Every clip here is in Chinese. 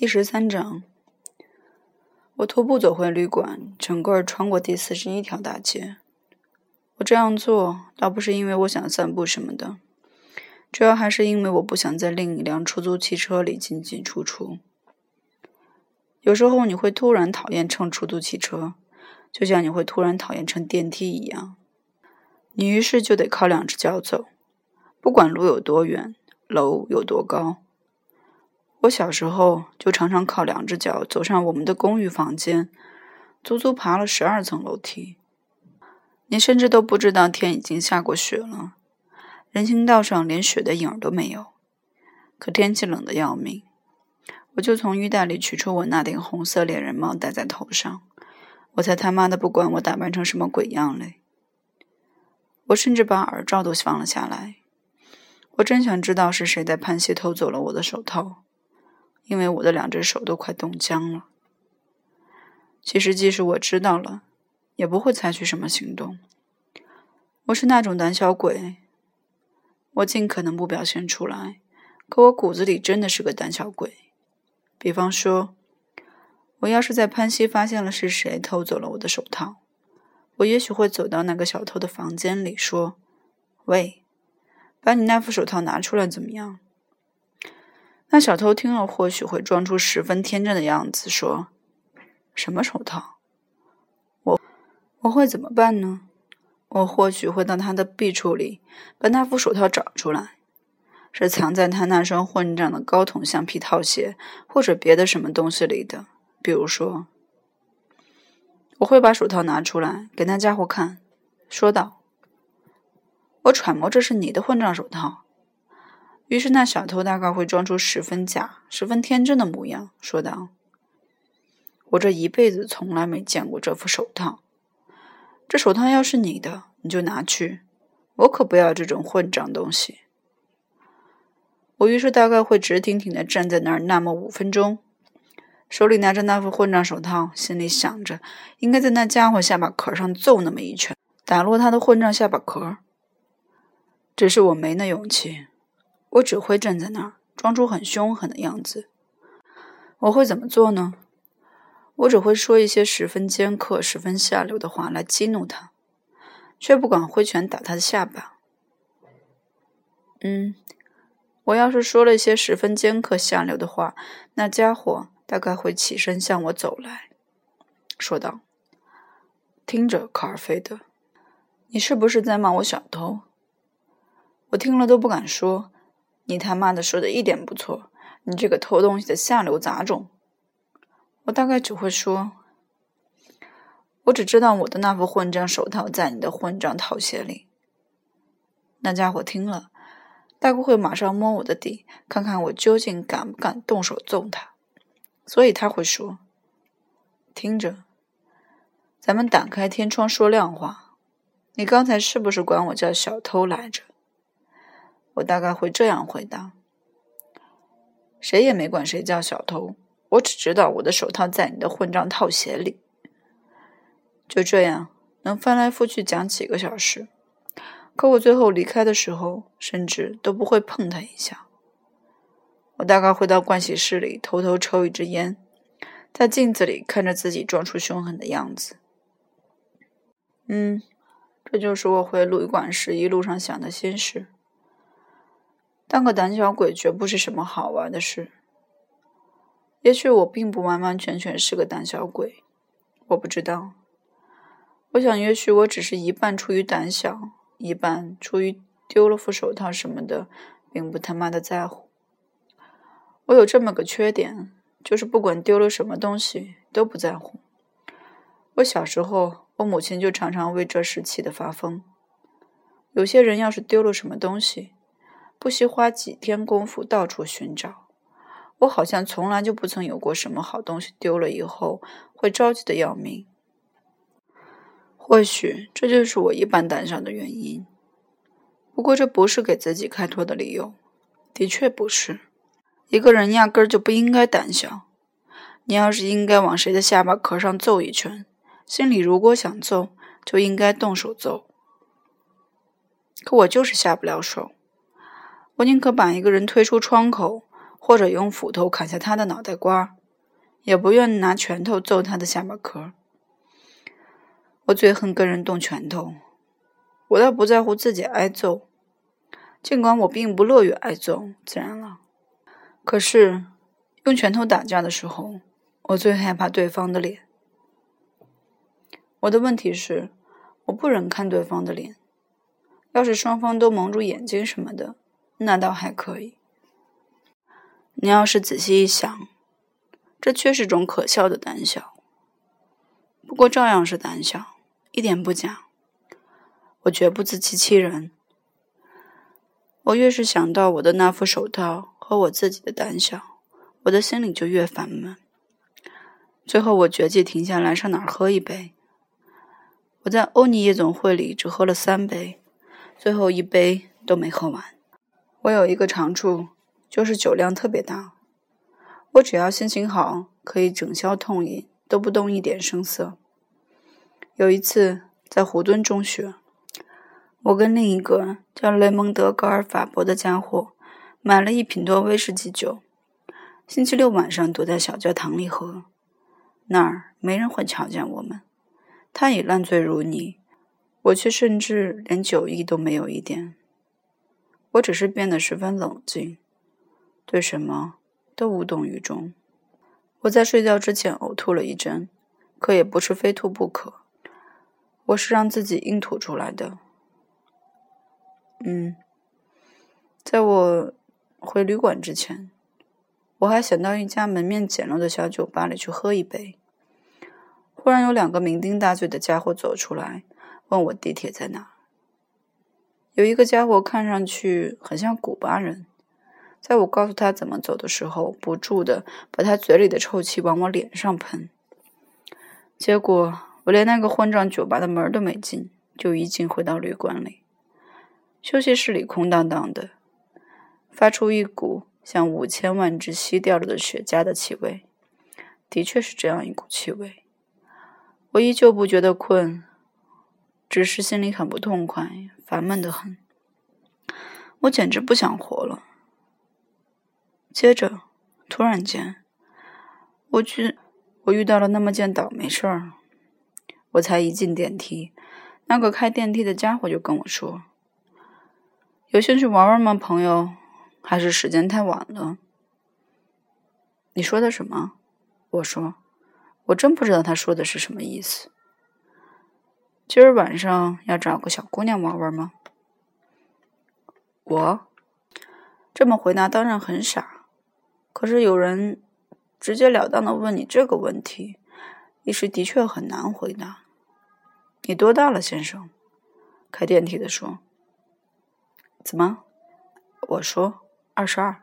第十三章，我徒步走回旅馆，整个穿过第四十一条大街。我这样做倒不是因为我想散步什么的，主要还是因为我不想在另一辆出租汽车里进进出出。有时候你会突然讨厌乘出租汽车，就像你会突然讨厌乘电梯一样。你于是就得靠两只脚走，不管路有多远，楼有多高。我小时候就常常靠两只脚走上我们的公寓房间，足足爬了十二层楼梯。你甚至都不知道天已经下过雪了，人行道上连雪的影儿都没有。可天气冷得要命，我就从衣袋里取出我那顶红色猎人帽戴在头上。我才他妈的不管我打扮成什么鬼样嘞！我甚至把耳罩都放了下来。我真想知道是谁在潘西偷走了我的手套。因为我的两只手都快冻僵了。其实，即使我知道了，也不会采取什么行动。我是那种胆小鬼，我尽可能不表现出来，可我骨子里真的是个胆小鬼。比方说，我要是在潘西发现了是谁偷走了我的手套，我也许会走到那个小偷的房间里，说：“喂，把你那副手套拿出来，怎么样？”那小偷听了，或许会装出十分天真的样子，说：“什么手套？我我会怎么办呢？我或许会到他的壁橱里把那副手套找出来，是藏在他那双混账的高筒橡皮套鞋，或者别的什么东西里的。比如说，我会把手套拿出来给那家伙看，说道：‘我揣摩这是你的混账手套。’”于是，那小偷大概会装出十分假、十分天真的模样，说道：“我这一辈子从来没见过这副手套。这手套要是你的，你就拿去，我可不要这种混账东西。”我于是大概会直挺挺的站在那儿那么五分钟，手里拿着那副混账手套，心里想着应该在那家伙下巴壳上揍那么一拳，打落他的混账下巴壳。只是我没那勇气。我只会站在那儿，装出很凶狠的样子。我会怎么做呢？我只会说一些十分尖刻、十分下流的话来激怒他，却不敢挥拳打他的下巴。嗯，我要是说了一些十分尖刻、下流的话，那家伙大概会起身向我走来，说道：“听着，卡尔菲德，你是不是在骂我小偷？”我听了都不敢说。你他妈的说的一点不错，你这个偷东西的下流杂种！我大概只会说，我只知道我的那副混账手套在你的混账套鞋里。那家伙听了，大概会马上摸我的底，看看我究竟敢不敢动手揍他。所以他会说：“听着，咱们打开天窗说亮话。你刚才是不是管我叫小偷来着？”我大概会这样回答：“谁也没管谁叫小偷，我只知道我的手套在你的混账套鞋里。”就这样，能翻来覆去讲几个小时。可我最后离开的时候，甚至都不会碰他一下。我大概会到盥洗室里偷偷抽一支烟，在镜子里看着自己装出凶狠的样子。嗯，这就是我回旅馆时一路上想的心事。当个胆小鬼绝不是什么好玩的事。也许我并不完完全全是个胆小鬼，我不知道。我想，也许我只是一半出于胆小，一半出于丢了副手套什么的，并不他妈的在乎。我有这么个缺点，就是不管丢了什么东西都不在乎。我小时候，我母亲就常常为这事气得发疯。有些人要是丢了什么东西，不惜花几天功夫到处寻找，我好像从来就不曾有过什么好东西丢了以后会着急的要命。或许这就是我一般胆小的原因。不过这不是给自己开脱的理由，的确不是。一个人压根儿就不应该胆小。你要是应该往谁的下巴壳上揍一拳，心里如果想揍，就应该动手揍。可我就是下不了手。我宁可把一个人推出窗口，或者用斧头砍下他的脑袋瓜，也不愿拿拳头揍他的下巴壳。我最恨跟人动拳头，我倒不在乎自己挨揍，尽管我并不乐于挨揍，自然了。可是用拳头打架的时候，我最害怕对方的脸。我的问题是，我不忍看对方的脸。要是双方都蒙住眼睛什么的，那倒还可以。你要是仔细一想，这却是种可笑的胆小。不过照样是胆小，一点不假。我绝不自欺欺人。我越是想到我的那副手套和我自己的胆小，我的心里就越烦闷。最后，我决计停下来上哪儿喝一杯。我在欧尼夜总会里只喝了三杯，最后一杯都没喝完。我有一个长处。就是酒量特别大，我只要心情好，可以整宵痛饮，都不动一点声色。有一次在湖墩中学，我跟另一个叫雷蒙德·高尔法伯的家伙买了一品多威士忌酒，星期六晚上躲在小教堂里喝，那儿没人会瞧见我们。他已烂醉如泥，我却甚至连酒意都没有一点，我只是变得十分冷静。对什么都无动于衷。我在睡觉之前呕吐了一阵，可也不是非吐不可。我是让自己硬吐出来的。嗯，在我回旅馆之前，我还想到一家门面简陋的小酒吧里去喝一杯。忽然有两个酩酊大醉的家伙走出来，问我地铁在哪。有一个家伙看上去很像古巴人。在我告诉他怎么走的时候，不住的把他嘴里的臭气往我脸上喷。结果我连那个混账酒吧的门都没进，就一进回到旅馆里。休息室里空荡荡的，发出一股像五千万只吸掉了的雪茄的气味。的确是这样一股气味。我依旧不觉得困，只是心里很不痛快，烦闷的很。我简直不想活了。接着，突然间，我去，我遇到了那么件倒霉事儿。我才一进电梯，那个开电梯的家伙就跟我说：“有兴趣玩玩吗，朋友？还是时间太晚了？”你说的什么？我说：“我真不知道他说的是什么意思。”今儿晚上要找个小姑娘玩玩吗？我这么回答当然很傻。可是有人直截了当的问你这个问题，一时的确很难回答。你多大了，先生？开电梯的说。怎么？我说二十二。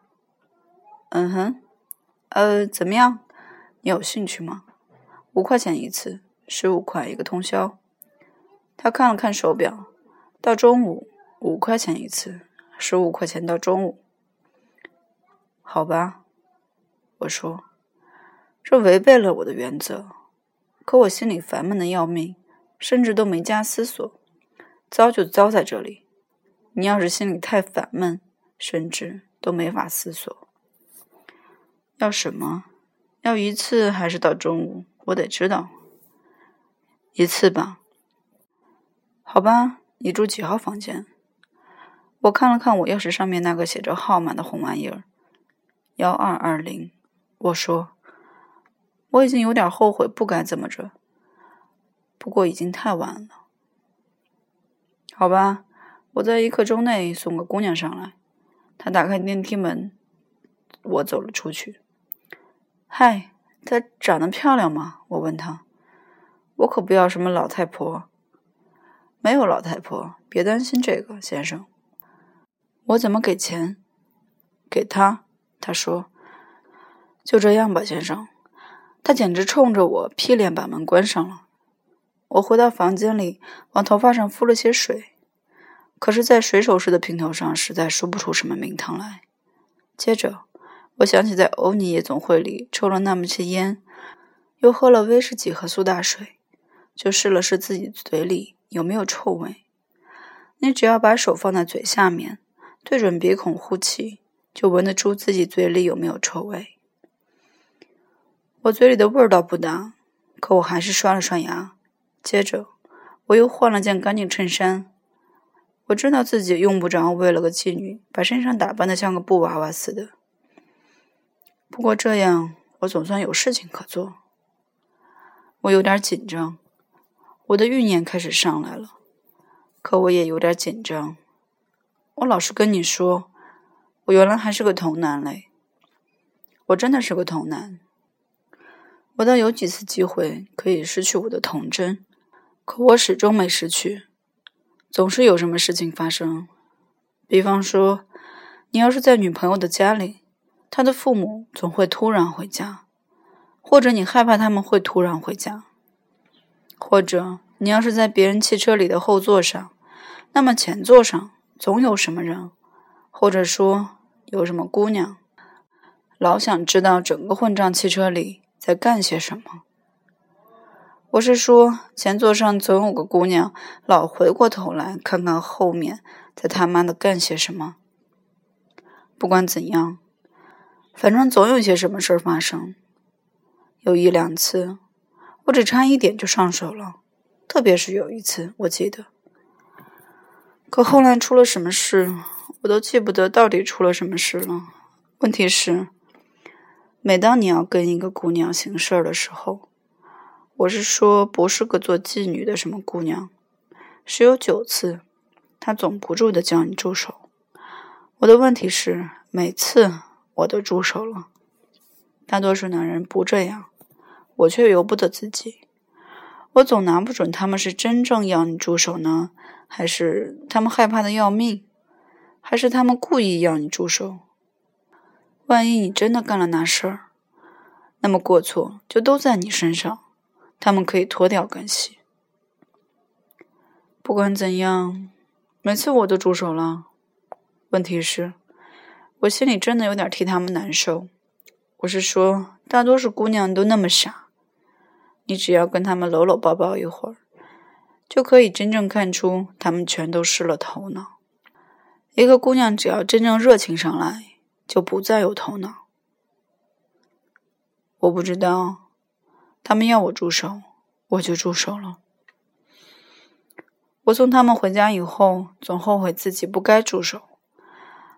嗯哼。呃，怎么样？你有兴趣吗？五块钱一次，十五块一个通宵。他看了看手表，到中午五块钱一次，十五块钱到中午。好吧。我说：“这违背了我的原则，可我心里烦闷的要命，甚至都没加思索，糟就糟在这里。你要是心里太烦闷，甚至都没法思索，要什么？要一次还是到中午？我得知道。一次吧。好吧，你住几号房间？我看了看我钥匙上面那个写着号码的红玩意儿，幺二二零。”我说：“我已经有点后悔，不该这么着。不过已经太晚了。好吧，我在一刻钟内送个姑娘上来。”她打开电梯门，我走了出去。嗨，她长得漂亮吗？我问她。我可不要什么老太婆。没有老太婆，别担心这个，先生。我怎么给钱？给他。他说。就这样吧，先生。他简直冲着我屁脸把门关上了。我回到房间里，往头发上敷了些水，可是，在水手式的平头上实在说不出什么名堂来。接着，我想起在欧尼夜总会里抽了那么些烟，又喝了威士忌和苏打水，就试了试自己嘴里有没有臭味。你只要把手放在嘴下面，对准鼻孔呼气，就闻得出自己嘴里有没有臭味。我嘴里的味儿倒不大，可我还是刷了刷牙。接着，我又换了件干净衬衫。我知道自己用不着为了个妓女把身上打扮的像个布娃娃似的。不过这样，我总算有事情可做。我有点紧张，我的欲念开始上来了。可我也有点紧张。我老实跟你说，我原来还是个童男嘞。我真的是个童男。我倒有几次机会可以失去我的童真，可我始终没失去。总是有什么事情发生，比方说，你要是在女朋友的家里，她的父母总会突然回家，或者你害怕他们会突然回家，或者你要是在别人汽车里的后座上，那么前座上总有什么人，或者说有什么姑娘，老想知道整个混账汽车里。在干些什么？我是说，前座上总有个姑娘，老回过头来看看后面在他妈的干些什么。不管怎样，反正总有些什么事儿发生。有一两次，我只差一点就上手了，特别是有一次，我记得。可后来出了什么事，我都记不得到底出了什么事了。问题是。每当你要跟一个姑娘行事的时候，我是说不是个做妓女的什么姑娘，十有九次，她总不住的叫你住手。我的问题是，每次我都住手了。大多数男人不这样，我却由不得自己。我总拿不准他们是真正要你住手呢，还是他们害怕的要命，还是他们故意要你住手。万一你真的干了那事儿，那么过错就都在你身上，他们可以脱掉干系。不管怎样，每次我都住手了。问题是，我心里真的有点替他们难受。我是说，大多数姑娘都那么傻，你只要跟他们搂搂抱抱一会儿，就可以真正看出他们全都失了头脑。一个姑娘只要真正热情上来。就不再有头脑。我不知道，他们要我住手，我就住手了。我送他们回家以后，总后悔自己不该住手，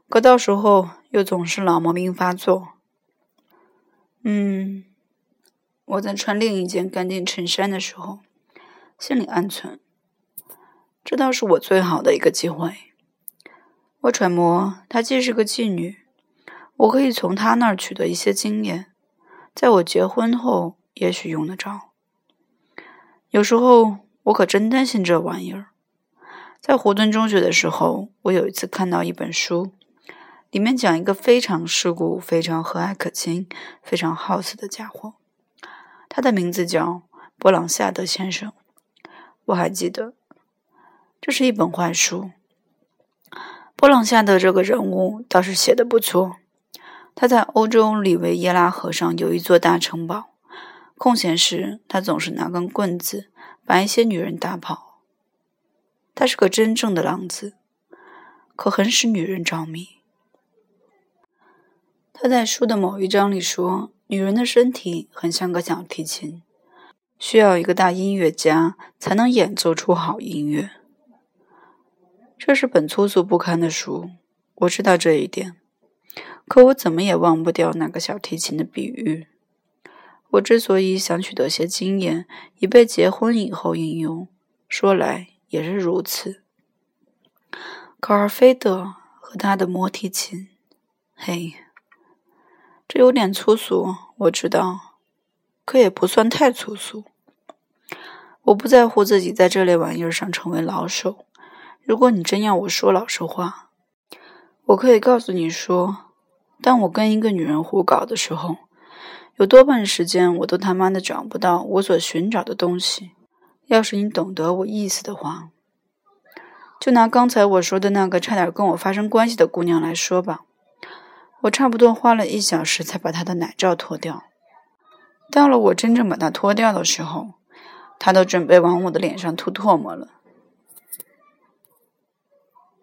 可到时候又总是老毛病发作。嗯，我在穿另一件干净衬衫的时候，心里暗存，这倒是我最好的一个机会。我揣摩，她既是个妓女。我可以从她那儿取得一些经验，在我结婚后也许用得着。有时候我可真担心这玩意儿。在湖顿中学的时候，我有一次看到一本书，里面讲一个非常世故、非常和蔼可亲、非常好色的家伙，他的名字叫波朗夏德先生。我还记得，这是一本坏书。波朗夏德这个人物倒是写的不错。他在欧洲里维耶拉河上有一座大城堡，空闲时他总是拿根棍子把一些女人打跑。他是个真正的浪子，可很使女人着迷。他在书的某一章里说，女人的身体很像个小提琴，需要一个大音乐家才能演奏出好音乐。这是本粗俗不堪的书，我知道这一点。可我怎么也忘不掉那个小提琴的比喻。我之所以想取得些经验，以备结婚以后应用，说来也是如此。可尔菲德和他的摩提琴，嘿，这有点粗俗，我知道，可也不算太粗俗。我不在乎自己在这类玩意儿上成为老手。如果你真要我说老实话，我可以告诉你说。当我跟一个女人胡搞的时候，有多半时间我都他妈的找不到我所寻找的东西。要是你懂得我意思的话，就拿刚才我说的那个差点跟我发生关系的姑娘来说吧，我差不多花了一小时才把他的奶罩脱掉。到了我真正把它脱掉的时候，他都准备往我的脸上吐唾沫了。